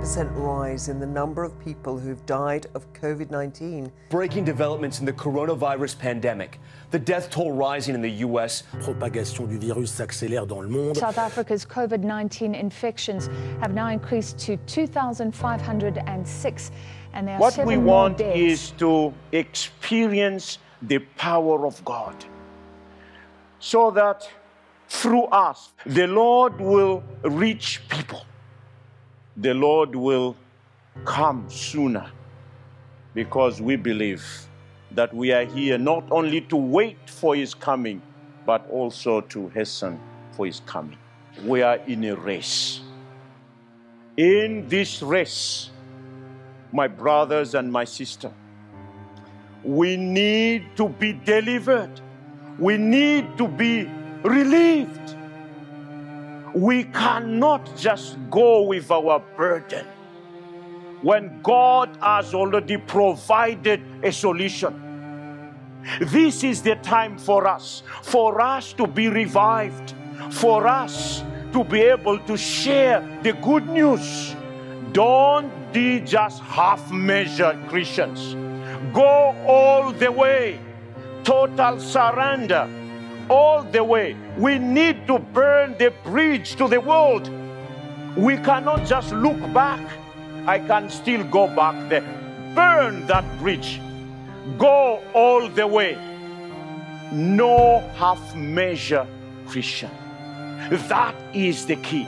50% rise in the number of people who've died of COVID 19. Breaking developments in the coronavirus pandemic. The death toll rising in the U.S. propagation du virus s'accélère dans le monde. South Africa's COVID 19 infections have now increased to 2,506, and there are What seven we more want deaths. is to experience the power of God so that through us, the Lord will reach people. The Lord will come sooner because we believe that we are here not only to wait for His coming, but also to hasten for His coming. We are in a race. In this race, my brothers and my sister. We need to be delivered. We need to be relieved. We cannot just go with our burden when God has already provided a solution. This is the time for us, for us to be revived, for us to be able to share the good news. Don't be just half measured Christians. Go all the way, total surrender, all the way. We need to burn the bridge to the world. We cannot just look back. I can still go back there. Burn that bridge. Go all the way. No half measure Christian. That is the key.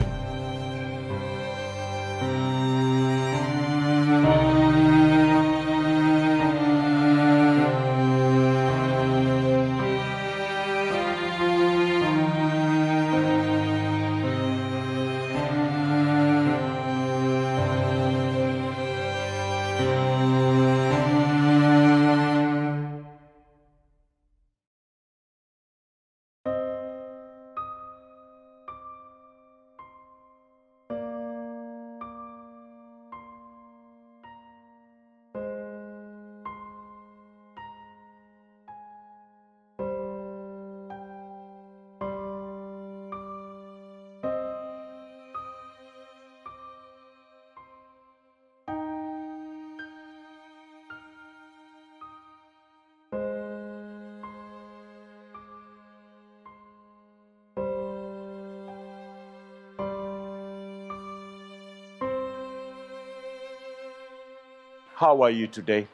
How are you today?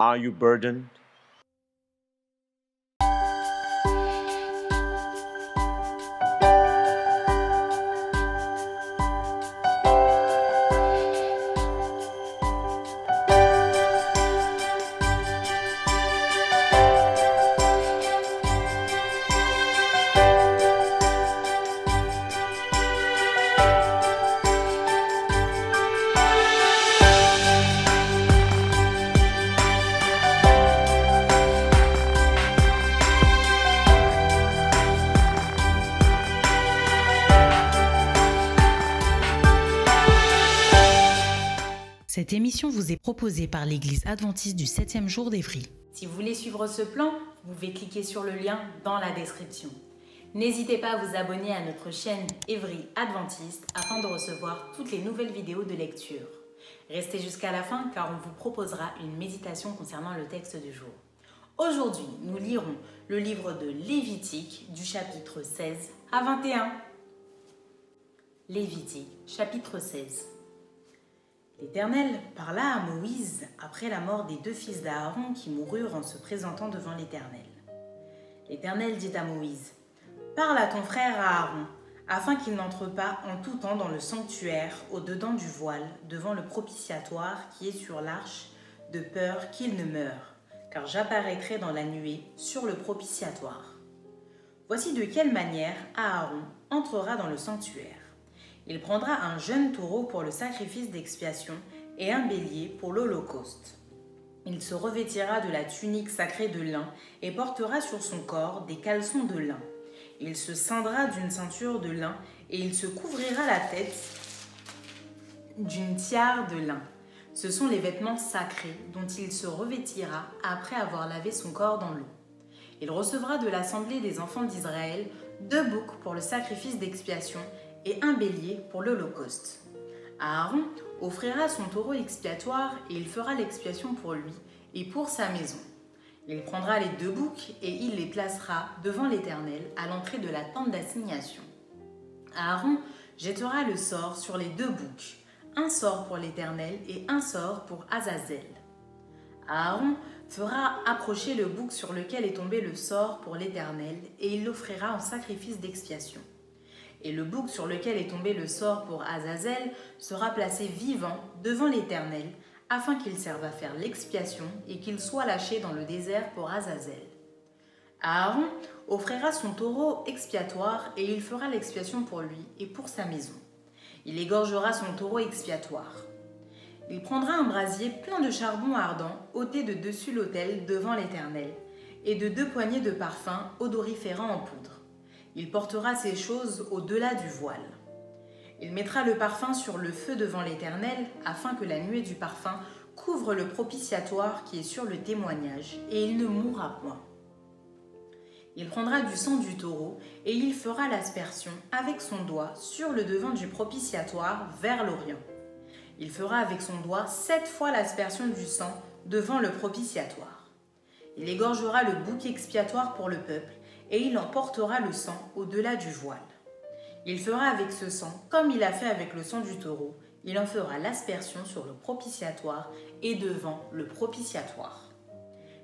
Are you burdened? Émission vous est proposée par l'Église adventiste du 7e jour d'Évry. Si vous voulez suivre ce plan, vous pouvez cliquer sur le lien dans la description. N'hésitez pas à vous abonner à notre chaîne Evry Adventiste afin de recevoir toutes les nouvelles vidéos de lecture. Restez jusqu'à la fin car on vous proposera une méditation concernant le texte du jour. Aujourd'hui, nous lirons le livre de Lévitique du chapitre 16 à 21. Lévitique, chapitre 16. L'Éternel parla à Moïse après la mort des deux fils d'Aaron qui moururent en se présentant devant l'Éternel. L'Éternel dit à Moïse, Parle à ton frère Aaron, afin qu'il n'entre pas en tout temps dans le sanctuaire au-dedans du voile, devant le propitiatoire qui est sur l'arche, de peur qu'il ne meure, car j'apparaîtrai dans la nuée sur le propitiatoire. Voici de quelle manière Aaron entrera dans le sanctuaire. Il prendra un jeune taureau pour le sacrifice d'expiation et un bélier pour l'holocauste. Il se revêtira de la tunique sacrée de lin et portera sur son corps des caleçons de lin. Il se ceindra d'une ceinture de lin et il se couvrira la tête d'une tiare de lin. Ce sont les vêtements sacrés dont il se revêtira après avoir lavé son corps dans l'eau. Il recevra de l'assemblée des enfants d'Israël deux boucs pour le sacrifice d'expiation et un bélier pour l'Holocauste. Aaron offrira son taureau expiatoire et il fera l'expiation pour lui et pour sa maison. Il prendra les deux boucs et il les placera devant l'Éternel à l'entrée de la tente d'assignation. Aaron jettera le sort sur les deux boucs, un sort pour l'Éternel et un sort pour Azazel. Aaron fera approcher le bouc sur lequel est tombé le sort pour l'Éternel et il l'offrira en sacrifice d'expiation. Et le bouc sur lequel est tombé le sort pour Azazel sera placé vivant devant l'Éternel afin qu'il serve à faire l'expiation et qu'il soit lâché dans le désert pour Azazel. Aaron offrira son taureau expiatoire et il fera l'expiation pour lui et pour sa maison. Il égorgera son taureau expiatoire. Il prendra un brasier plein de charbon ardent ôté de dessus l'autel devant l'Éternel, et de deux poignées de parfum odoriférant en poudre. Il portera ces choses au-delà du voile. Il mettra le parfum sur le feu devant l'Éternel, afin que la nuée du parfum couvre le propitiatoire qui est sur le témoignage, et il ne mourra point. Il prendra du sang du taureau, et il fera l'aspersion avec son doigt sur le devant du propitiatoire vers l'Orient. Il fera avec son doigt sept fois l'aspersion du sang devant le propitiatoire. Il égorgera le bouc expiatoire pour le peuple, et il emportera le sang au-delà du voile. Il fera avec ce sang comme il a fait avec le sang du taureau, il en fera l'aspersion sur le propitiatoire et devant le propitiatoire.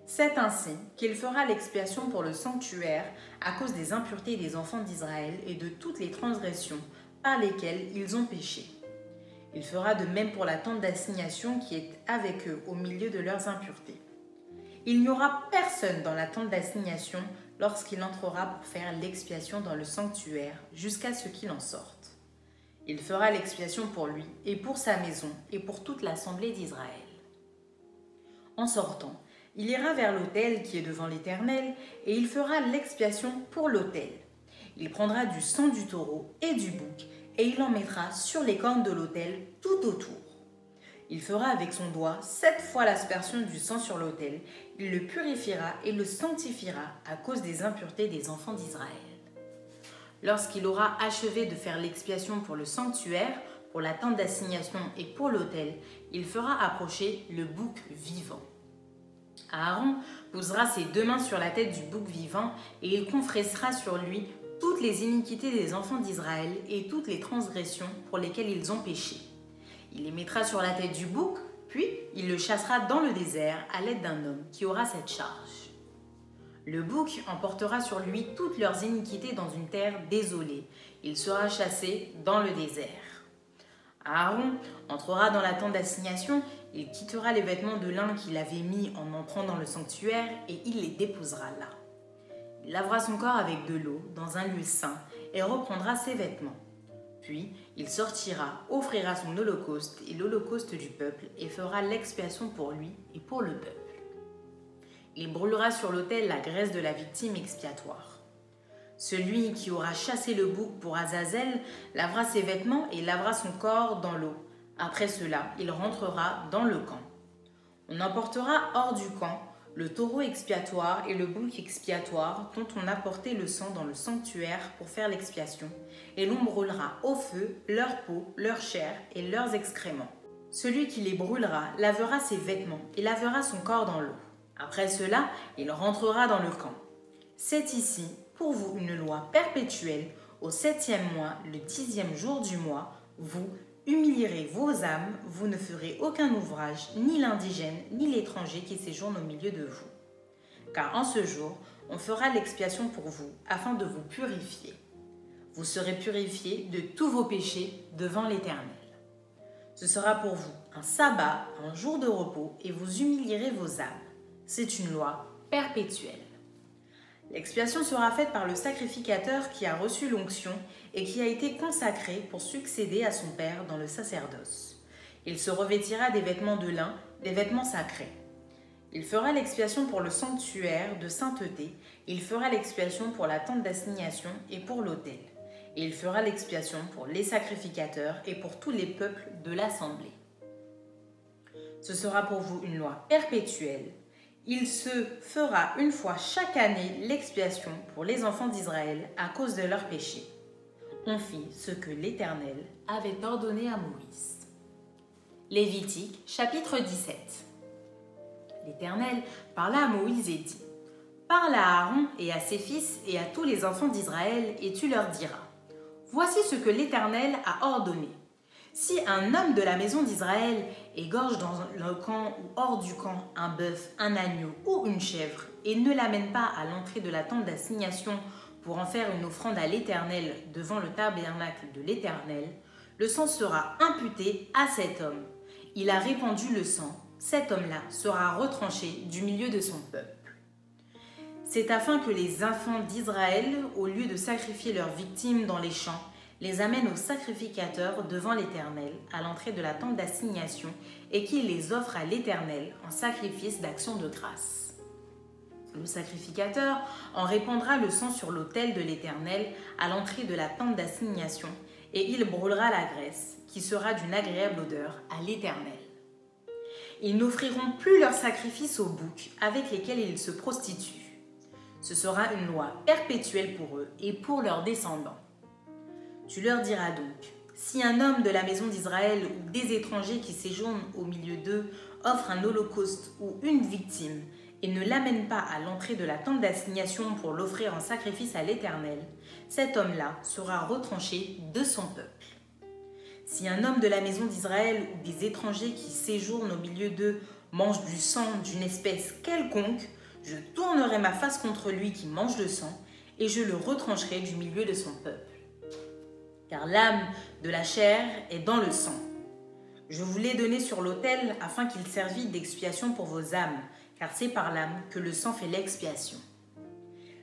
C'est ainsi qu'il fera l'expiation pour le sanctuaire à cause des impuretés des enfants d'Israël et de toutes les transgressions par lesquelles ils ont péché. Il fera de même pour la tente d'assignation qui est avec eux au milieu de leurs impuretés. Il n'y aura personne dans la tente d'assignation lorsqu'il entrera pour faire l'expiation dans le sanctuaire jusqu'à ce qu'il en sorte. Il fera l'expiation pour lui et pour sa maison et pour toute l'assemblée d'Israël. En sortant, il ira vers l'autel qui est devant l'Éternel et il fera l'expiation pour l'autel. Il prendra du sang du taureau et du bouc et il en mettra sur les cornes de l'autel tout autour. Il fera avec son doigt sept fois l'aspersion du sang sur l'autel. Il le purifiera et le sanctifiera à cause des impuretés des enfants d'Israël. Lorsqu'il aura achevé de faire l'expiation pour le sanctuaire, pour la tente d'assignation et pour l'autel, il fera approcher le bouc vivant. Aaron posera ses deux mains sur la tête du bouc vivant et il confessera sur lui toutes les iniquités des enfants d'Israël et toutes les transgressions pour lesquelles ils ont péché. Il les mettra sur la tête du bouc, puis il le chassera dans le désert à l'aide d'un homme qui aura cette charge. Le bouc emportera sur lui toutes leurs iniquités dans une terre désolée. Il sera chassé dans le désert. Aaron entrera dans la tente d'assignation, il quittera les vêtements de lin qu'il avait mis en entrant dans le sanctuaire et il les déposera là. Il lavera son corps avec de l'eau dans un lieu saint et reprendra ses vêtements. Puis il sortira, offrira son holocauste et l'holocauste du peuple et fera l'expiation pour lui et pour le peuple. Il brûlera sur l'autel la graisse de la victime expiatoire. Celui qui aura chassé le bouc pour Azazel lavera ses vêtements et lavera son corps dans l'eau. Après cela, il rentrera dans le camp. On emportera hors du camp le taureau expiatoire et le bouc expiatoire dont on a porté le sang dans le sanctuaire pour faire l'expiation, et l'on brûlera au feu leur peau, leur chair et leurs excréments. Celui qui les brûlera lavera ses vêtements et lavera son corps dans l'eau. Après cela, il rentrera dans le camp. C'est ici, pour vous, une loi perpétuelle. Au septième mois, le dixième jour du mois, vous humilierez vos âmes, vous ne ferez aucun ouvrage, ni l'indigène, ni l'étranger qui séjourne au milieu de vous. Car en ce jour, on fera l'expiation pour vous, afin de vous purifier. Vous serez purifiés de tous vos péchés devant l'Éternel. Ce sera pour vous un sabbat, un jour de repos, et vous humilierez vos âmes. C'est une loi perpétuelle. L'expiation sera faite par le sacrificateur qui a reçu l'onction et qui a été consacré pour succéder à son père dans le sacerdoce. Il se revêtira des vêtements de lin, des vêtements sacrés. Il fera l'expiation pour le sanctuaire de sainteté, il fera l'expiation pour la tente d'assignation et pour l'autel. Et il fera l'expiation pour les sacrificateurs et pour tous les peuples de l'assemblée. Ce sera pour vous une loi perpétuelle. Il se fera une fois chaque année l'expiation pour les enfants d'Israël à cause de leurs péchés. On fit ce que l'Éternel avait ordonné à Moïse. Lévitique chapitre 17 L'Éternel parla à Moïse et dit Parle à Aaron et à ses fils et à tous les enfants d'Israël, et tu leur diras Voici ce que l'Éternel a ordonné. Si un homme de la maison d'Israël égorge dans le camp ou hors du camp un bœuf, un agneau ou une chèvre et ne l'amène pas à l'entrée de la tente d'assignation pour en faire une offrande à l'Éternel devant le tabernacle de l'Éternel, le sang sera imputé à cet homme. Il a répandu le sang, cet homme-là sera retranché du milieu de son peuple. C'est afin que les enfants d'Israël, au lieu de sacrifier leurs victimes dans les champs, les amènent au sacrificateur devant l'Éternel, à l'entrée de la tente d'assignation, et qu'il les offre à l'Éternel en sacrifice d'action de grâce. Le sacrificateur en répandra le sang sur l'autel de l'Éternel à l'entrée de la tente d'assignation, et il brûlera la graisse, qui sera d'une agréable odeur à l'Éternel. Ils n'offriront plus leurs sacrifices aux boucs avec lesquels ils se prostituent. Ce sera une loi perpétuelle pour eux et pour leurs descendants. Tu leur diras donc, si un homme de la maison d'Israël ou des étrangers qui séjournent au milieu d'eux offre un holocauste ou une victime et ne l'amène pas à l'entrée de la tente d'assignation pour l'offrir en sacrifice à l'Éternel, cet homme-là sera retranché de son peuple. Si un homme de la maison d'Israël ou des étrangers qui séjournent au milieu d'eux mange du sang d'une espèce quelconque, je tournerai ma face contre lui qui mange le sang, et je le retrancherai du milieu de son peuple. Car l'âme de la chair est dans le sang. Je vous l'ai donné sur l'autel afin qu'il servît d'expiation pour vos âmes, car c'est par l'âme que le sang fait l'expiation.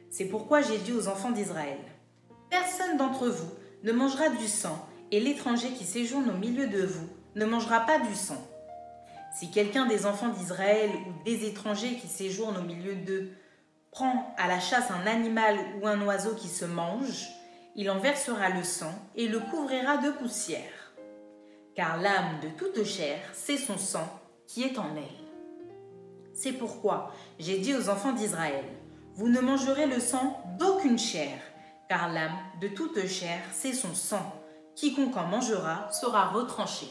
C'est pourquoi j'ai dit aux enfants d'Israël, Personne d'entre vous ne mangera du sang, et l'étranger qui séjourne au milieu de vous ne mangera pas du sang. Si quelqu'un des enfants d'Israël ou des étrangers qui séjournent au milieu d'eux prend à la chasse un animal ou un oiseau qui se mange, il en versera le sang et le couvrira de poussière. Car l'âme de toute chair, c'est son sang qui est en elle. C'est pourquoi j'ai dit aux enfants d'Israël, vous ne mangerez le sang d'aucune chair, car l'âme de toute chair, c'est son sang. Quiconque en mangera sera retranché.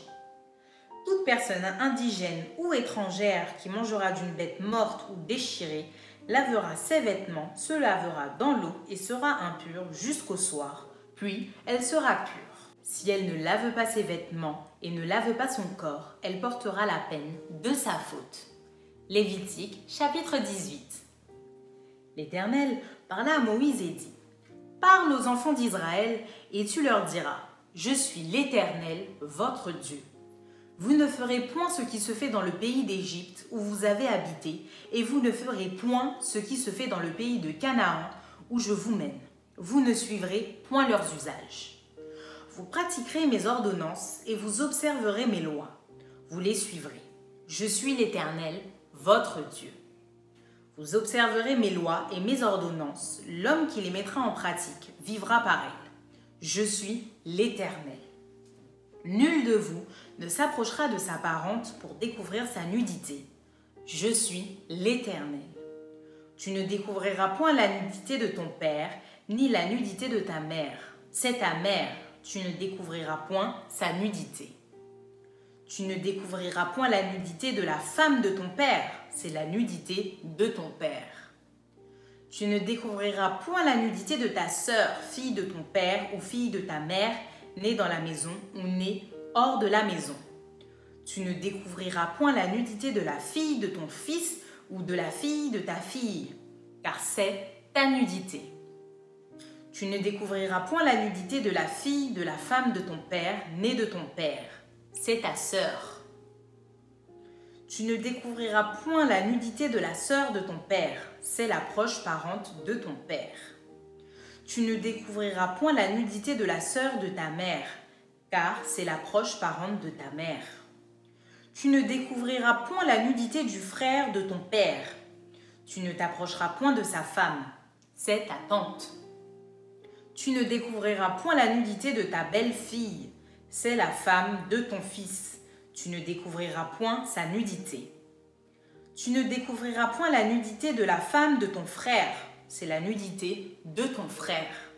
Toute personne indigène ou étrangère qui mangera d'une bête morte ou déchirée lavera ses vêtements, se lavera dans l'eau et sera impure jusqu'au soir, puis elle sera pure. Si elle ne lave pas ses vêtements et ne lave pas son corps, elle portera la peine de sa faute. Lévitique chapitre 18 L'Éternel parla à Moïse et dit Parle aux enfants d'Israël et tu leur diras Je suis l'Éternel, votre Dieu. Vous ne ferez point ce qui se fait dans le pays d'Égypte où vous avez habité, et vous ne ferez point ce qui se fait dans le pays de Canaan où je vous mène. Vous ne suivrez point leurs usages. Vous pratiquerez mes ordonnances et vous observerez mes lois. Vous les suivrez. Je suis l'Éternel, votre Dieu. Vous observerez mes lois et mes ordonnances. L'homme qui les mettra en pratique vivra par elles. Je suis l'Éternel. Nul de vous ne s'approchera de sa parente pour découvrir sa nudité. Je suis l'Éternel. Tu ne découvriras point la nudité de ton père, ni la nudité de ta mère. C'est ta mère, tu ne découvriras point sa nudité. Tu ne découvriras point la nudité de la femme de ton père, c'est la nudité de ton père. Tu ne découvriras point la nudité de ta sœur, fille de ton père ou fille de ta mère, née dans la maison ou née hors de la maison. Tu ne découvriras point la nudité de la fille de ton fils ou de la fille de ta fille, car c'est ta nudité. Tu ne découvriras point la nudité de la fille de la femme de ton père, née de ton père, c'est ta sœur. Tu ne découvriras point la nudité de la sœur de ton père, c'est la proche parente de ton père. Tu ne découvriras point la nudité de la sœur de ta mère, car c'est la proche parente de ta mère. Tu ne découvriras point la nudité du frère de ton père. Tu ne t'approcheras point de sa femme, c'est ta tante. Tu ne découvriras point la nudité de ta belle-fille, c'est la femme de ton fils. Tu ne découvriras point sa nudité. Tu ne découvriras point la nudité de la femme de ton frère, c'est la nudité de ton frère.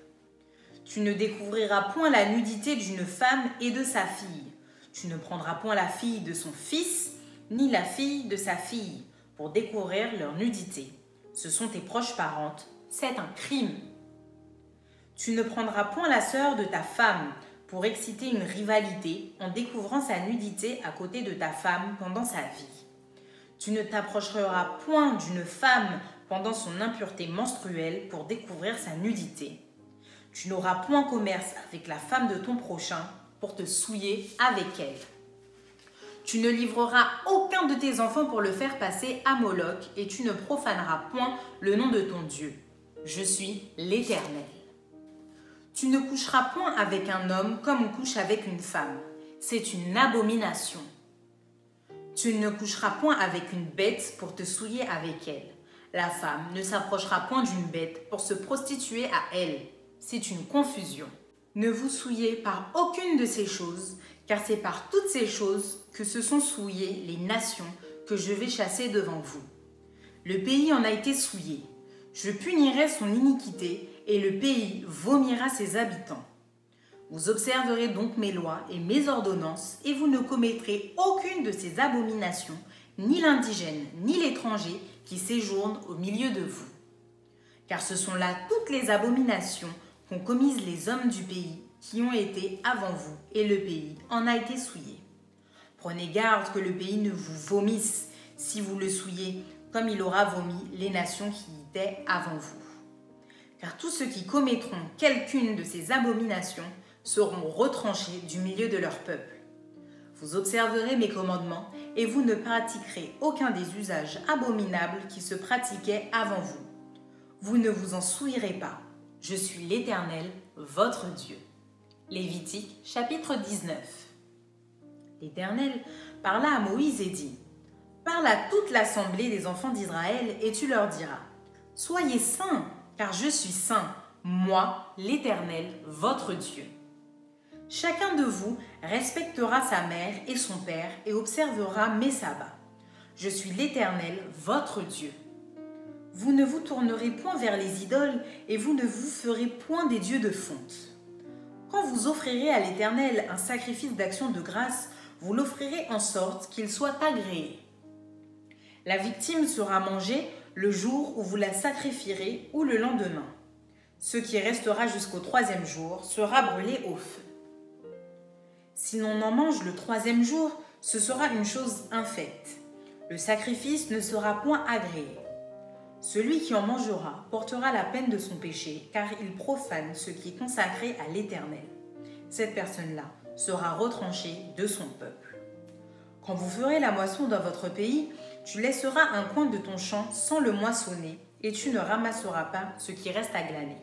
Tu ne découvriras point la nudité d'une femme et de sa fille. Tu ne prendras point la fille de son fils, ni la fille de sa fille, pour découvrir leur nudité. Ce sont tes proches parentes, c'est un crime. Tu ne prendras point la sœur de ta femme pour exciter une rivalité en découvrant sa nudité à côté de ta femme pendant sa vie. Tu ne t'approcheras point d'une femme pendant son impureté menstruelle pour découvrir sa nudité. Tu n'auras point commerce avec la femme de ton prochain pour te souiller avec elle. Tu ne livreras aucun de tes enfants pour le faire passer à Moloch, et tu ne profaneras point le nom de ton Dieu. Je suis l'Éternel. Tu ne coucheras point avec un homme comme on couche avec une femme. C'est une abomination. Tu ne coucheras point avec une bête pour te souiller avec elle. La femme ne s'approchera point d'une bête pour se prostituer à elle. C'est une confusion. Ne vous souillez par aucune de ces choses, car c'est par toutes ces choses que se sont souillées les nations que je vais chasser devant vous. Le pays en a été souillé. Je punirai son iniquité, et le pays vomira ses habitants. Vous observerez donc mes lois et mes ordonnances, et vous ne commettrez aucune de ces abominations, ni l'indigène, ni l'étranger qui séjourne au milieu de vous. Car ce sont là toutes les abominations qu'ont commises les hommes du pays qui ont été avant vous, et le pays en a été souillé. Prenez garde que le pays ne vous vomisse si vous le souillez, comme il aura vomi les nations qui étaient avant vous. Car tous ceux qui commettront quelqu'une de ces abominations seront retranchés du milieu de leur peuple. Vous observerez mes commandements et vous ne pratiquerez aucun des usages abominables qui se pratiquaient avant vous. Vous ne vous en souillerez pas. Je suis l'Éternel, votre Dieu. Lévitique chapitre 19. L'Éternel parla à Moïse et dit, Parle à toute l'assemblée des enfants d'Israël et tu leur diras, Soyez saints, car je suis saint, moi, l'Éternel, votre Dieu. Chacun de vous respectera sa mère et son père et observera mes sabbats. Je suis l'Éternel, votre Dieu. Vous ne vous tournerez point vers les idoles et vous ne vous ferez point des dieux de fonte. Quand vous offrirez à l'Éternel un sacrifice d'action de grâce, vous l'offrirez en sorte qu'il soit agréé. La victime sera mangée le jour où vous la sacrifierez ou le lendemain. Ce qui restera jusqu'au troisième jour sera brûlé au feu. Si l'on en mange le troisième jour, ce sera une chose infecte. Le sacrifice ne sera point agréé. Celui qui en mangera portera la peine de son péché, car il profane ce qui est consacré à l'Éternel. Cette personne-là sera retranchée de son peuple. Quand vous ferez la moisson dans votre pays, tu laisseras un coin de ton champ sans le moissonner, et tu ne ramasseras pas ce qui reste à glaner.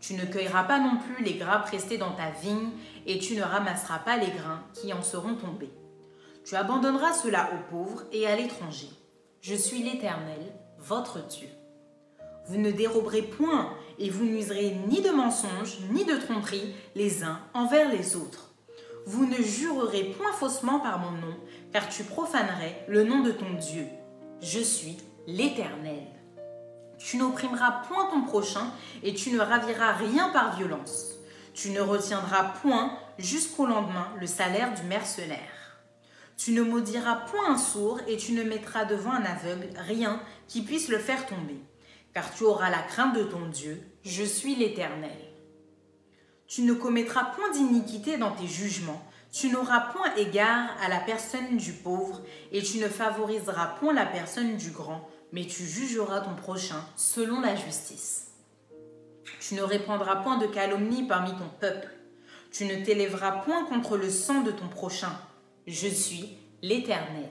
Tu ne cueilleras pas non plus les grappes restées dans ta vigne, et tu ne ramasseras pas les grains qui en seront tombés. Tu abandonneras cela aux pauvres et à l'étranger. Je suis l'Éternel, votre Dieu. Vous ne déroberez point, et vous n'userez ni de mensonges, ni de tromperies les uns envers les autres. Vous ne jurerez point faussement par mon nom, car tu profanerais le nom de ton Dieu. Je suis l'Éternel. Tu n'opprimeras point ton prochain et tu ne raviras rien par violence. Tu ne retiendras point jusqu'au lendemain le salaire du mercenaire. Tu ne maudiras point un sourd et tu ne mettras devant un aveugle rien qui puisse le faire tomber, car tu auras la crainte de ton Dieu, je suis l'Éternel. Tu ne commettras point d'iniquité dans tes jugements, tu n'auras point égard à la personne du pauvre, et tu ne favoriseras point la personne du grand, mais tu jugeras ton prochain selon la justice. Tu ne répandras point de calomnie parmi ton peuple. Tu ne t'élèveras point contre le sang de ton prochain. Je suis l'Éternel.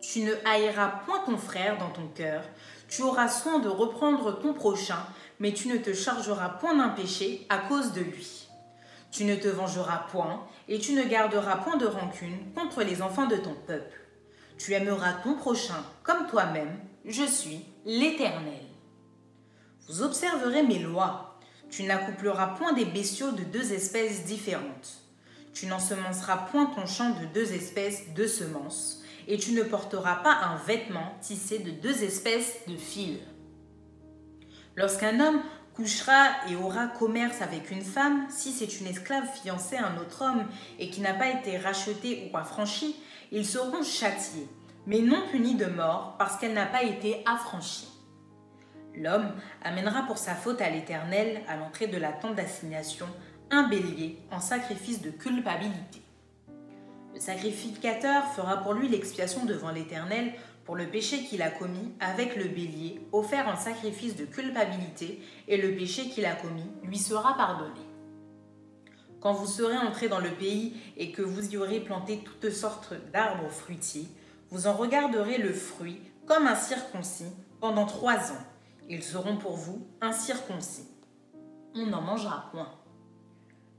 Tu ne haïras point ton frère dans ton cœur. Tu auras soin de reprendre ton prochain, mais tu ne te chargeras point d'un péché à cause de lui. Tu ne te vengeras point, et tu ne garderas point de rancune contre les enfants de ton peuple. Tu aimeras ton prochain comme toi-même. Je suis l'Éternel. Vous observerez mes lois. Tu n'accoupleras point des bestiaux de deux espèces différentes. Tu n'ensemenceras point ton champ de deux espèces de semences, et tu ne porteras pas un vêtement tissé de deux espèces de fils. Lorsqu'un homme couchera et aura commerce avec une femme, si c'est une esclave fiancée à un autre homme et qui n'a pas été rachetée ou affranchie, ils seront châtiés, mais non punis de mort parce qu'elle n'a pas été affranchie. L'homme amènera pour sa faute à l'Éternel, à l'entrée de la tente d'assignation, un bélier en sacrifice de culpabilité. Le sacrificateur fera pour lui l'expiation devant l'Éternel pour le péché qu'il a commis avec le bélier offert en sacrifice de culpabilité, et le péché qu'il a commis lui sera pardonné. Quand vous serez entré dans le pays et que vous y aurez planté toutes sortes d'arbres fruitiers, vous en regarderez le fruit comme un circoncis pendant trois ans. Ils seront pour vous incirconcis. On n'en mangera point.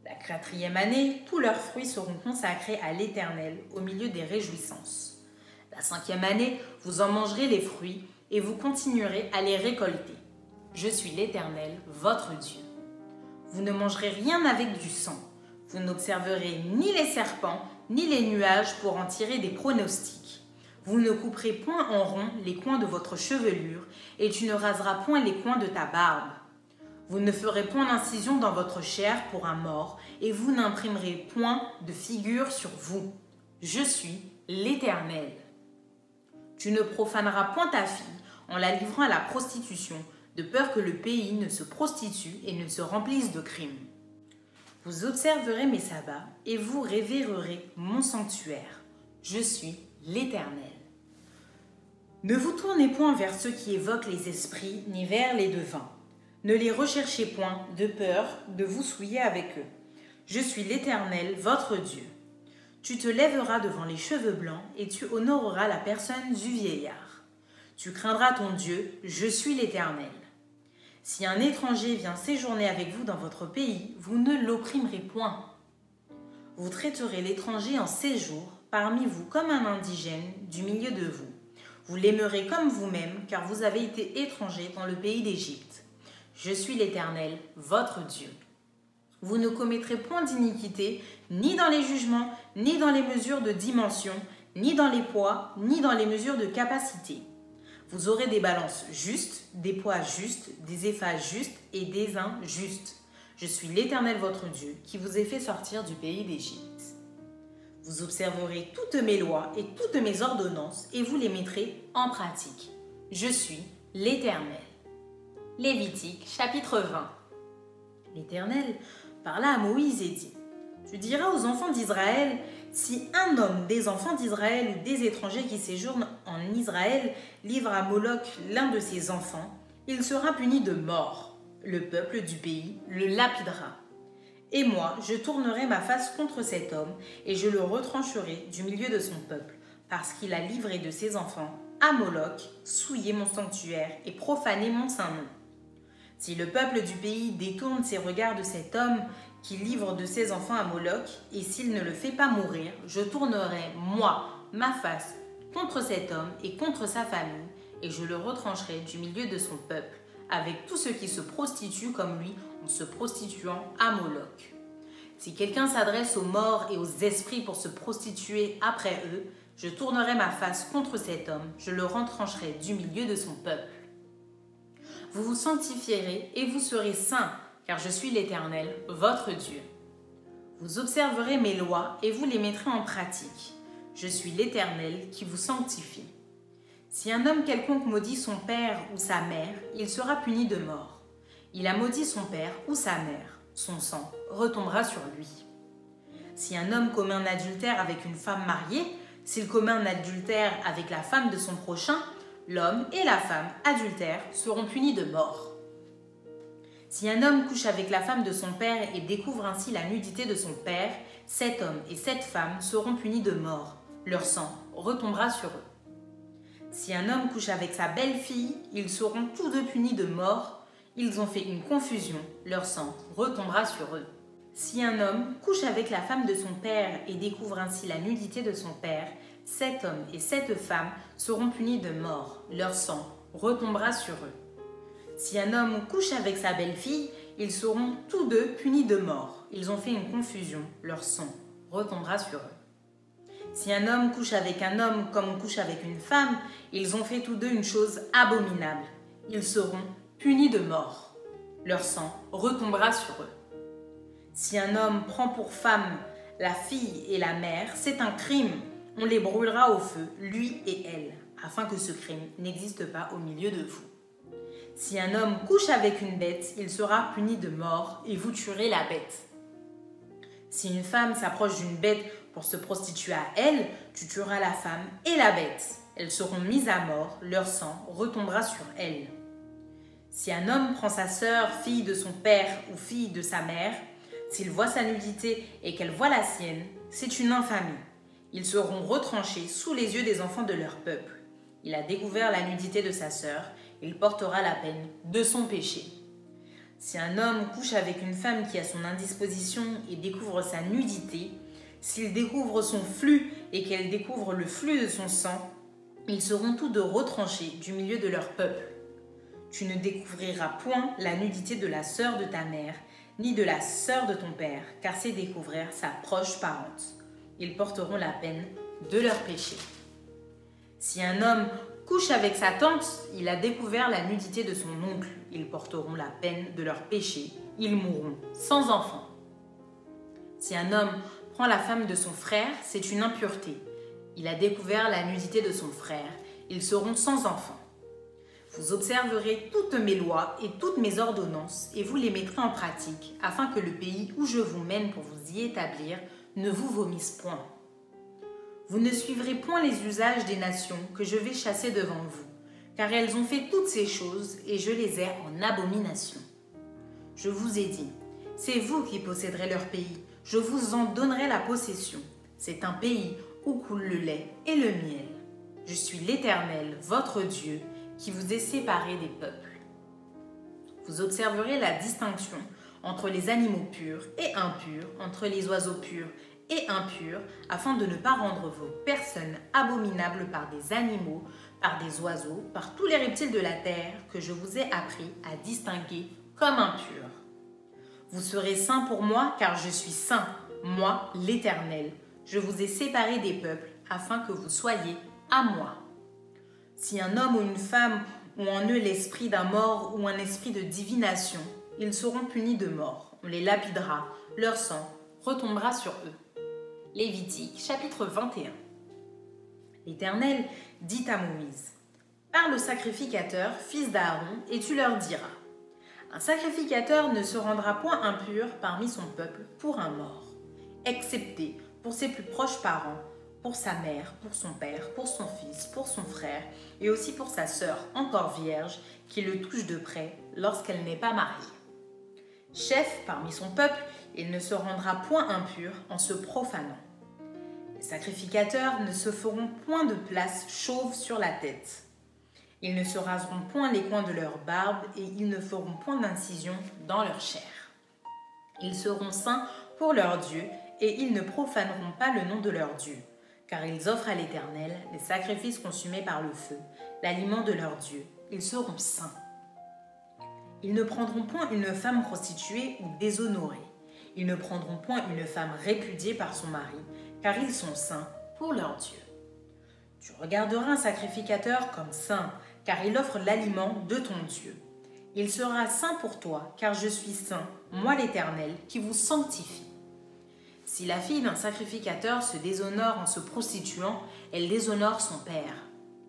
La quatrième année, tous leurs fruits seront consacrés à l'Éternel au milieu des réjouissances. La cinquième année, vous en mangerez les fruits et vous continuerez à les récolter. Je suis l'Éternel, votre Dieu. Vous ne mangerez rien avec du sang. Vous n'observerez ni les serpents, ni les nuages pour en tirer des pronostics. Vous ne couperez point en rond les coins de votre chevelure, et tu ne raseras point les coins de ta barbe. Vous ne ferez point d'incision dans votre chair pour un mort, et vous n'imprimerez point de figure sur vous. Je suis l'Éternel. Tu ne profaneras point ta fille en la livrant à la prostitution, de peur que le pays ne se prostitue et ne se remplisse de crimes. Vous observerez mes sabbats et vous révérerez mon sanctuaire. Je suis l'Éternel. Ne vous tournez point vers ceux qui évoquent les esprits, ni vers les devins. Ne les recherchez point, de peur de vous souiller avec eux. Je suis l'Éternel, votre Dieu. Tu te lèveras devant les cheveux blancs et tu honoreras la personne du vieillard. Tu craindras ton Dieu, je suis l'Éternel. Si un étranger vient séjourner avec vous dans votre pays, vous ne l'opprimerez point. Vous traiterez l'étranger en séjour parmi vous comme un indigène du milieu de vous. Vous l'aimerez comme vous-même, car vous avez été étranger dans le pays d'Égypte. Je suis l'Éternel, votre Dieu. Vous ne commettrez point d'iniquité, ni dans les jugements, ni dans les mesures de dimension, ni dans les poids, ni dans les mesures de capacité. Vous aurez des balances justes, des poids justes, des éphases justes et des uns justes. Je suis l'Éternel votre Dieu qui vous ai fait sortir du pays d'Égypte. Vous observerez toutes mes lois et toutes mes ordonnances et vous les mettrez en pratique. Je suis l'Éternel. Lévitique chapitre 20. L'Éternel parla à Moïse et dit, Tu diras aux enfants d'Israël, si un homme des enfants d'Israël ou des étrangers qui séjournent en Israël livre à Moloch l'un de ses enfants, il sera puni de mort. Le peuple du pays le lapidera. Et moi, je tournerai ma face contre cet homme, et je le retrancherai du milieu de son peuple, parce qu'il a livré de ses enfants à Moloch, souillé mon sanctuaire et profané mon saint nom. Si le peuple du pays détourne ses regards de cet homme qui livre de ses enfants à Moloch, et s'il ne le fait pas mourir, je tournerai, moi, ma face contre cet homme et contre sa famille, et je le retrancherai du milieu de son peuple, avec tous ceux qui se prostituent comme lui en se prostituant à Moloch. Si quelqu'un s'adresse aux morts et aux esprits pour se prostituer après eux, je tournerai ma face contre cet homme, je le retrancherai du milieu de son peuple. Vous vous sanctifierez et vous serez saints, car je suis l'Éternel, votre Dieu. Vous observerez mes lois et vous les mettrez en pratique. Je suis l'Éternel qui vous sanctifie. Si un homme quelconque maudit son père ou sa mère, il sera puni de mort. Il a maudit son père ou sa mère, son sang retombera sur lui. Si un homme commet un adultère avec une femme mariée, s'il commet un adultère avec la femme de son prochain, l'homme et la femme adultères seront punis de mort. Si un homme couche avec la femme de son père et découvre ainsi la nudité de son père, cet homme et cette femme seront punis de mort. Leur sang retombera sur eux. Si un homme couche avec sa belle-fille, ils seront tous deux punis de mort. Ils ont fait une confusion, leur sang retombera sur eux. Si un homme couche avec la femme de son père et découvre ainsi la nudité de son père, cet homme et cette femme seront punis de mort. Leur sang retombera sur eux. Si un homme couche avec sa belle-fille, ils seront tous deux punis de mort. Ils ont fait une confusion, leur sang retombera sur eux. Si un homme couche avec un homme comme on couche avec une femme, ils ont fait tous deux une chose abominable. Ils seront punis de mort. Leur sang retombera sur eux. Si un homme prend pour femme la fille et la mère, c'est un crime. On les brûlera au feu, lui et elle, afin que ce crime n'existe pas au milieu de vous. Si un homme couche avec une bête, il sera puni de mort et vous tuerez la bête. Si une femme s'approche d'une bête pour se prostituer à elle, tu tueras la femme et la bête. Elles seront mises à mort, leur sang retombera sur elles. Si un homme prend sa sœur, fille de son père ou fille de sa mère, s'il voit sa nudité et qu'elle voit la sienne, c'est une infamie. Ils seront retranchés sous les yeux des enfants de leur peuple. Il a découvert la nudité de sa sœur, il portera la peine de son péché. Si un homme couche avec une femme qui a son indisposition et découvre sa nudité, s'il découvre son flux et qu'elle découvre le flux de son sang, ils seront tous deux retranchés du milieu de leur peuple. Tu ne découvriras point la nudité de la sœur de ta mère, ni de la sœur de ton père, car c'est découvrir sa proche parente. Ils porteront la peine de leur péché. Si un homme couche avec sa tante, il a découvert la nudité de son oncle. Ils porteront la peine de leur péché. Ils mourront sans enfant. Si un homme prend la femme de son frère, c'est une impureté. Il a découvert la nudité de son frère. Ils seront sans enfant. Vous observerez toutes mes lois et toutes mes ordonnances et vous les mettrez en pratique afin que le pays où je vous mène pour vous y établir ne vous vomisse point. Vous ne suivrez point les usages des nations que je vais chasser devant vous, car elles ont fait toutes ces choses et je les ai en abomination. Je vous ai dit, c'est vous qui posséderez leur pays, je vous en donnerai la possession. C'est un pays où coule le lait et le miel. Je suis l'Éternel, votre Dieu, qui vous est séparé des peuples. Vous observerez la distinction entre les animaux purs et impurs, entre les oiseaux purs et impurs, afin de ne pas rendre vos personnes abominables par des animaux, par des oiseaux, par tous les reptiles de la terre que je vous ai appris à distinguer comme impurs. Vous serez saints pour moi, car je suis saint, moi l'Éternel. Je vous ai séparés des peuples, afin que vous soyez à moi. Si un homme ou une femme ont en eux l'esprit d'un mort ou un esprit de divination, ils seront punis de mort. On les lapidera, leur sang retombera sur eux. Lévitique chapitre 21 L'Éternel dit à Moïse Parle au sacrificateur, fils d'Aaron, et tu leur diras Un sacrificateur ne se rendra point impur parmi son peuple pour un mort, excepté pour ses plus proches parents pour sa mère, pour son père, pour son fils, pour son frère, et aussi pour sa sœur encore vierge, qui le touche de près lorsqu'elle n'est pas mariée. Chef parmi son peuple, il ne se rendra point impur en se profanant. Les sacrificateurs ne se feront point de place chauve sur la tête. Ils ne se raseront point les coins de leur barbe et ils ne feront point d'incision dans leur chair. Ils seront saints pour leur Dieu et ils ne profaneront pas le nom de leur Dieu car ils offrent à l'Éternel les sacrifices consumés par le feu, l'aliment de leur Dieu. Ils seront saints. Ils ne prendront point une femme prostituée ou déshonorée. Ils ne prendront point une femme répudiée par son mari, car ils sont saints pour leur Dieu. Tu regarderas un sacrificateur comme saint, car il offre l'aliment de ton Dieu. Il sera saint pour toi, car je suis saint, moi l'Éternel, qui vous sanctifie. Si la fille d'un sacrificateur se déshonore en se prostituant, elle déshonore son père.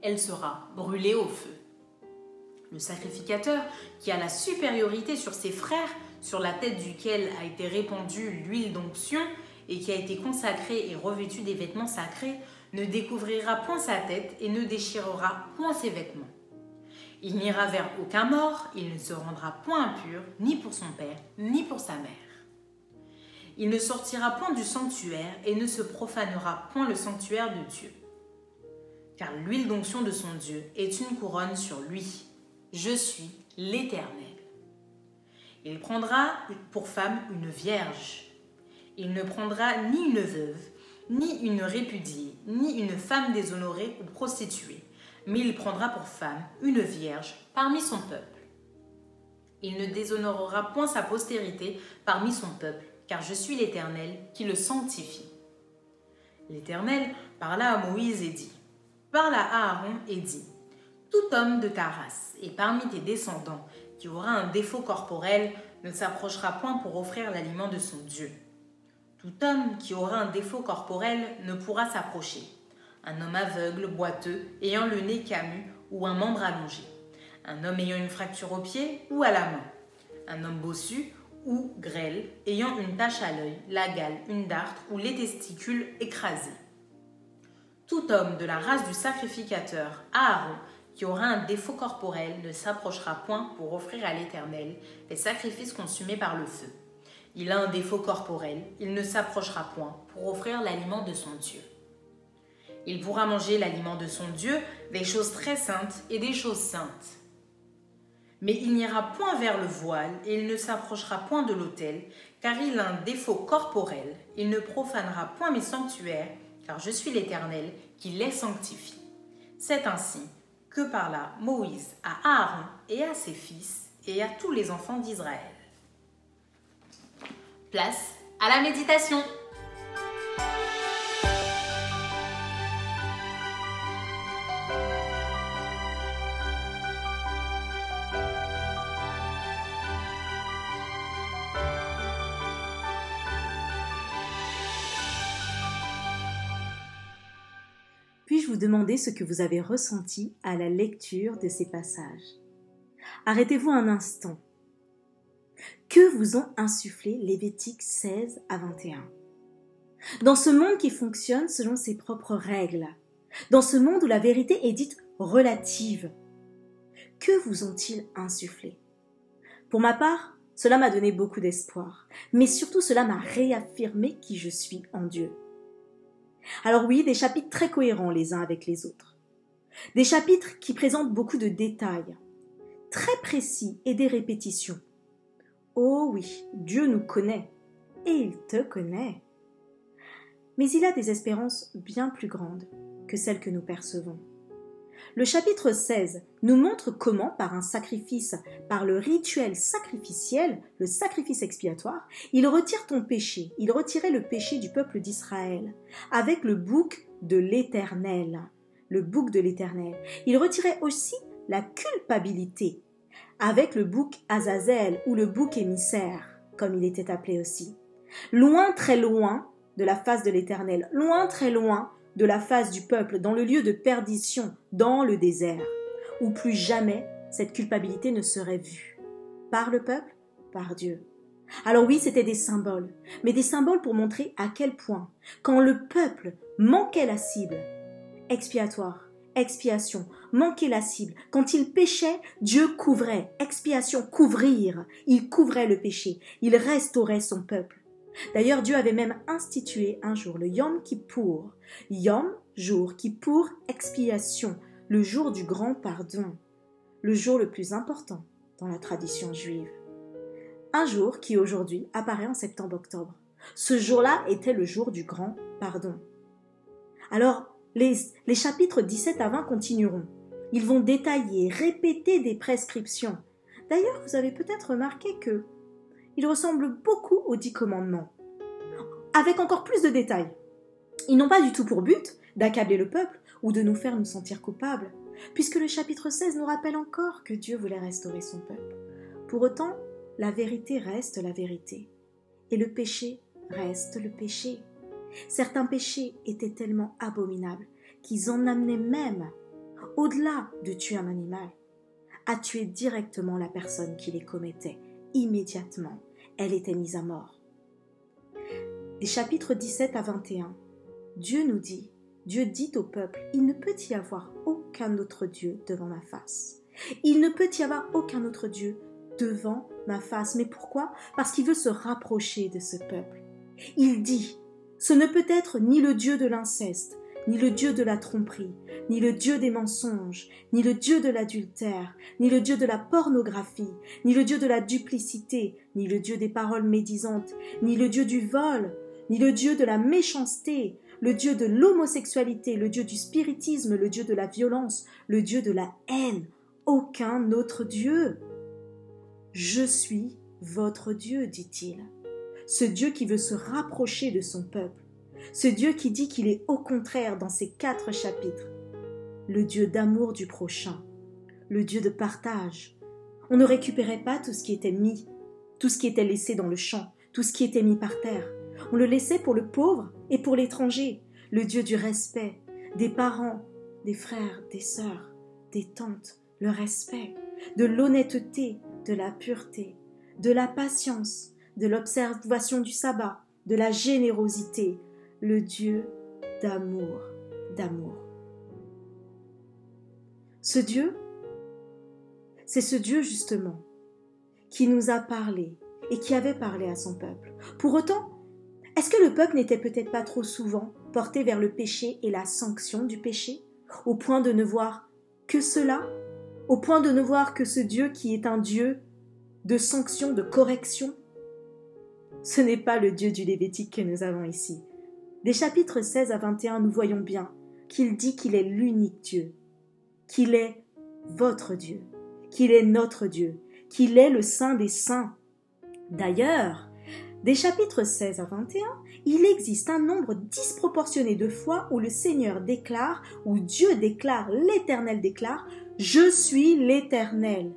Elle sera brûlée au feu. Le sacrificateur, qui a la supériorité sur ses frères, sur la tête duquel a été répandue l'huile d'onction et qui a été consacré et revêtu des vêtements sacrés, ne découvrira point sa tête et ne déchirera point ses vêtements. Il n'ira vers aucun mort, il ne se rendra point impur, ni pour son père, ni pour sa mère. Il ne sortira point du sanctuaire et ne se profanera point le sanctuaire de Dieu. Car l'huile d'onction de son Dieu est une couronne sur lui. Je suis l'Éternel. Il prendra pour femme une vierge. Il ne prendra ni une veuve, ni une répudiée, ni une femme déshonorée ou prostituée, mais il prendra pour femme une vierge parmi son peuple. Il ne déshonorera point sa postérité parmi son peuple, car je suis l'Éternel qui le sanctifie. L'Éternel parla à Moïse et dit, Parle à Aaron et dit, Tout homme de ta race et parmi tes descendants qui aura un défaut corporel ne s'approchera point pour offrir l'aliment de son Dieu. Tout homme qui aura un défaut corporel ne pourra s'approcher. Un homme aveugle, boiteux, ayant le nez camus ou un membre allongé. Un homme ayant une fracture au pied ou à la main. Un homme bossu ou grêle, ayant une tache à l'œil, la gale, une dartre ou les testicules écrasés. Tout homme de la race du sacrificateur, Aaron, qui aura un défaut corporel ne s'approchera point pour offrir à l'Éternel les sacrifices consumés par le feu. Il a un défaut corporel, il ne s'approchera point pour offrir l'aliment de son Dieu. Il pourra manger l'aliment de son Dieu, des choses très saintes et des choses saintes. Mais il n'ira point vers le voile et il ne s'approchera point de l'autel, car il a un défaut corporel, il ne profanera point mes sanctuaires, car je suis l'Éternel qui les sanctifie. C'est ainsi que parla Moïse à Aaron et à ses fils et à tous les enfants d'Israël. Place à la méditation. Puis-je vous demander ce que vous avez ressenti à la lecture de ces passages? Arrêtez-vous un instant. Que vous ont insufflé Lévitique 16 à 21 Dans ce monde qui fonctionne selon ses propres règles, dans ce monde où la vérité est dite relative, que vous ont-ils insufflé? Pour ma part, cela m'a donné beaucoup d'espoir, mais surtout cela m'a réaffirmé qui je suis en Dieu. Alors oui, des chapitres très cohérents les uns avec les autres. Des chapitres qui présentent beaucoup de détails, très précis et des répétitions. Oh oui, Dieu nous connaît, et il te connaît. Mais il a des espérances bien plus grandes que celles que nous percevons. Le chapitre 16 nous montre comment, par un sacrifice, par le rituel sacrificiel, le sacrifice expiatoire, il retire ton péché, il retirait le péché du peuple d'Israël, avec le bouc de l'Éternel, le bouc de l'Éternel. Il retirait aussi la culpabilité, avec le bouc Azazel ou le bouc émissaire, comme il était appelé aussi. Loin, très loin de la face de l'Éternel, loin, très loin de la face du peuple dans le lieu de perdition, dans le désert, où plus jamais cette culpabilité ne serait vue. Par le peuple, par Dieu. Alors oui, c'était des symboles, mais des symboles pour montrer à quel point, quand le peuple manquait la cible, expiatoire, expiation, manquait la cible, quand il péchait, Dieu couvrait, expiation, couvrir, il couvrait le péché, il restaurait son peuple. D'ailleurs, Dieu avait même institué un jour le Yom Kippour. Yom, jour, Kippour, expiation, le jour du grand pardon, le jour le plus important dans la tradition juive. Un jour qui aujourd'hui apparaît en septembre-octobre. Ce jour-là était le jour du grand pardon. Alors, les, les chapitres 17 à 20 continueront. Ils vont détailler, répéter des prescriptions. D'ailleurs, vous avez peut-être remarqué que il ressemble beaucoup aux dix commandements, avec encore plus de détails. Ils n'ont pas du tout pour but d'accabler le peuple ou de nous faire nous sentir coupables, puisque le chapitre 16 nous rappelle encore que Dieu voulait restaurer son peuple. Pour autant, la vérité reste la vérité, et le péché reste le péché. Certains péchés étaient tellement abominables qu'ils en amenaient même, au-delà de tuer un animal, à tuer directement la personne qui les commettait immédiatement, elle était mise à mort. Des chapitres 17 à 21, Dieu nous dit, Dieu dit au peuple, il ne peut y avoir aucun autre Dieu devant ma face. Il ne peut y avoir aucun autre Dieu devant ma face. Mais pourquoi? Parce qu'il veut se rapprocher de ce peuple. Il dit, ce ne peut être ni le Dieu de l'inceste, ni le Dieu de la tromperie, ni le Dieu des mensonges, ni le Dieu de l'adultère, ni le Dieu de la pornographie, ni le Dieu de la duplicité, ni le Dieu des paroles médisantes, ni le Dieu du vol, ni le Dieu de la méchanceté, le Dieu de l'homosexualité, le Dieu du spiritisme, le Dieu de la violence, le Dieu de la haine. Aucun autre Dieu. Je suis votre Dieu, dit-il. Ce Dieu qui veut se rapprocher de son peuple. Ce Dieu qui dit qu'il est au contraire dans ces quatre chapitres. Le Dieu d'amour du prochain. Le Dieu de partage. On ne récupérait pas tout ce qui était mis, tout ce qui était laissé dans le champ, tout ce qui était mis par terre. On le laissait pour le pauvre et pour l'étranger. Le Dieu du respect, des parents, des frères, des sœurs, des tantes, le respect, de l'honnêteté, de la pureté, de la patience, de l'observation du sabbat, de la générosité, le Dieu d'amour, d'amour. Ce Dieu, c'est ce Dieu justement qui nous a parlé et qui avait parlé à son peuple. Pour autant, est-ce que le peuple n'était peut-être pas trop souvent porté vers le péché et la sanction du péché, au point de ne voir que cela, au point de ne voir que ce Dieu qui est un Dieu de sanction, de correction? Ce n'est pas le Dieu du Lévitique que nous avons ici. Des chapitres 16 à 21, nous voyons bien qu'il dit qu'il est l'unique Dieu, qu'il est votre Dieu, qu'il est notre Dieu, qu'il est le Saint des Saints. D'ailleurs, des chapitres 16 à 21, il existe un nombre disproportionné de fois où le Seigneur déclare, où Dieu déclare, l'Éternel déclare, Je suis l'Éternel.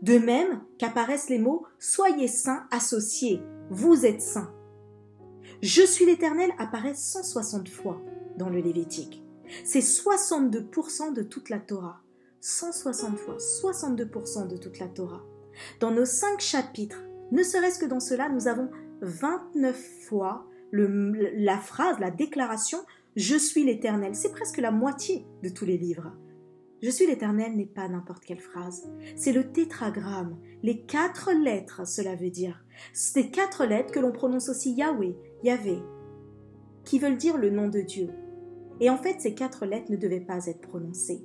De même qu'apparaissent les mots Soyez saints associés, vous êtes saints. Je suis l'Éternel apparaît 160 fois dans le Lévitique. C'est 62% de toute la Torah. 160 fois, 62% de toute la Torah. Dans nos cinq chapitres, ne serait-ce que dans cela, nous avons 29 fois la phrase, la déclaration Je suis l'Éternel. C'est presque la moitié de tous les livres. Je suis l'Éternel n'est pas n'importe quelle phrase. C'est le tétragramme, les quatre lettres, cela veut dire. Ces quatre lettres que l'on prononce aussi Yahweh, Yahvé, qui veulent dire le nom de Dieu. Et en fait, ces quatre lettres ne devaient pas être prononcées.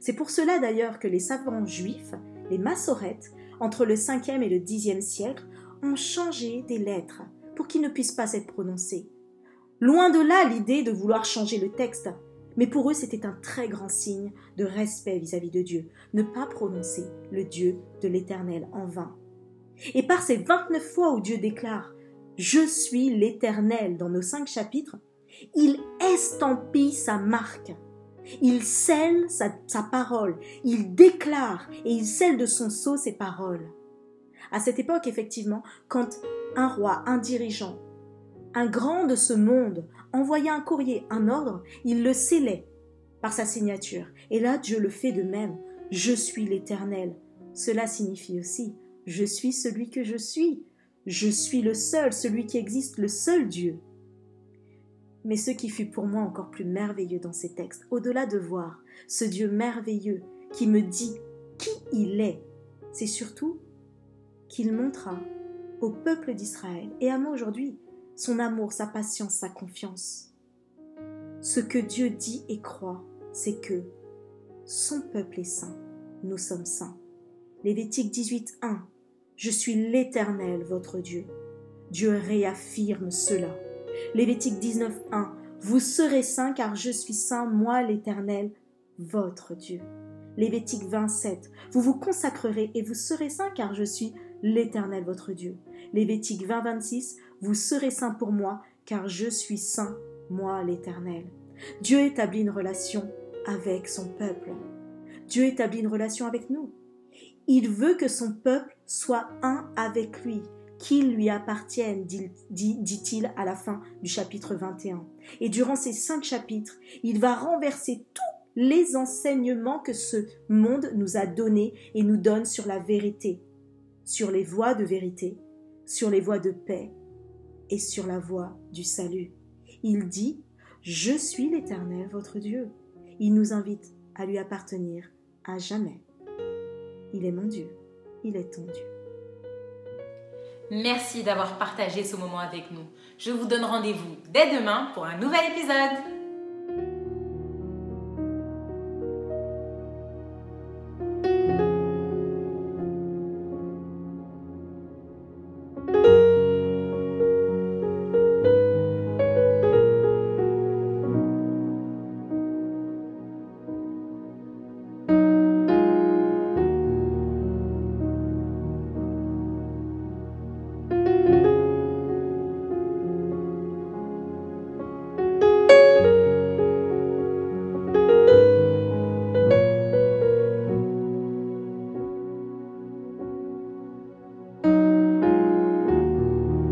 C'est pour cela d'ailleurs que les savants juifs, les massorettes, entre le 5e et le 10e siècle, ont changé des lettres pour qu'ils ne puissent pas être prononcées. Loin de là l'idée de vouloir changer le texte, mais pour eux c'était un très grand signe de respect vis-à-vis de Dieu, ne pas prononcer le Dieu de l'Éternel en vain. Et par ces 29 fois où Dieu déclare Je suis l'Éternel dans nos cinq chapitres, il estampille sa marque. Il scelle sa, sa, parole, il déclare et il scelle de son sceau ses paroles. À cette époque, effectivement, quand un roi, un dirigeant, un grand de ce monde envoyait un courrier, un ordre, il le scellait par sa signature. Et là, Dieu le fait de même. Je suis l'Éternel. Cela signifie aussi, je suis celui que je suis. Je suis le seul, celui qui existe, le seul Dieu. Mais ce qui fut pour moi encore plus merveilleux dans ces textes, au-delà de voir ce Dieu merveilleux qui me dit qui il est, c'est surtout qu'il montra au peuple d'Israël et à moi aujourd'hui son amour, sa patience, sa confiance. Ce que Dieu dit et croit, c'est que son peuple est saint, nous sommes saints. Lévitique 18.1 Je suis l'Éternel, votre Dieu. Dieu réaffirme cela. Lévitique 19.1 Vous serez saints car je suis saint, moi l'Éternel, votre Dieu. Lévitique 27 Vous vous consacrerez et vous serez saints car je suis l'Éternel votre Dieu. Lévitique 20, 26, Vous serez saints pour moi, car je suis saint, moi l'Éternel. Dieu établit une relation avec son peuple. Dieu établit une relation avec nous. Il veut que son peuple soit un avec lui, qu'il lui appartienne, dit-il à la fin du chapitre 21. Et durant ces cinq chapitres, il va renverser tous les enseignements que ce monde nous a donnés et nous donne sur la vérité, sur les voies de vérité, sur les voies de paix et sur la voie du salut. Il dit, Je suis l'Éternel, votre Dieu. Il nous invite à lui appartenir à jamais. Il est mon Dieu, il est ton Dieu. Merci d'avoir partagé ce moment avec nous. Je vous donne rendez-vous dès demain pour un nouvel épisode.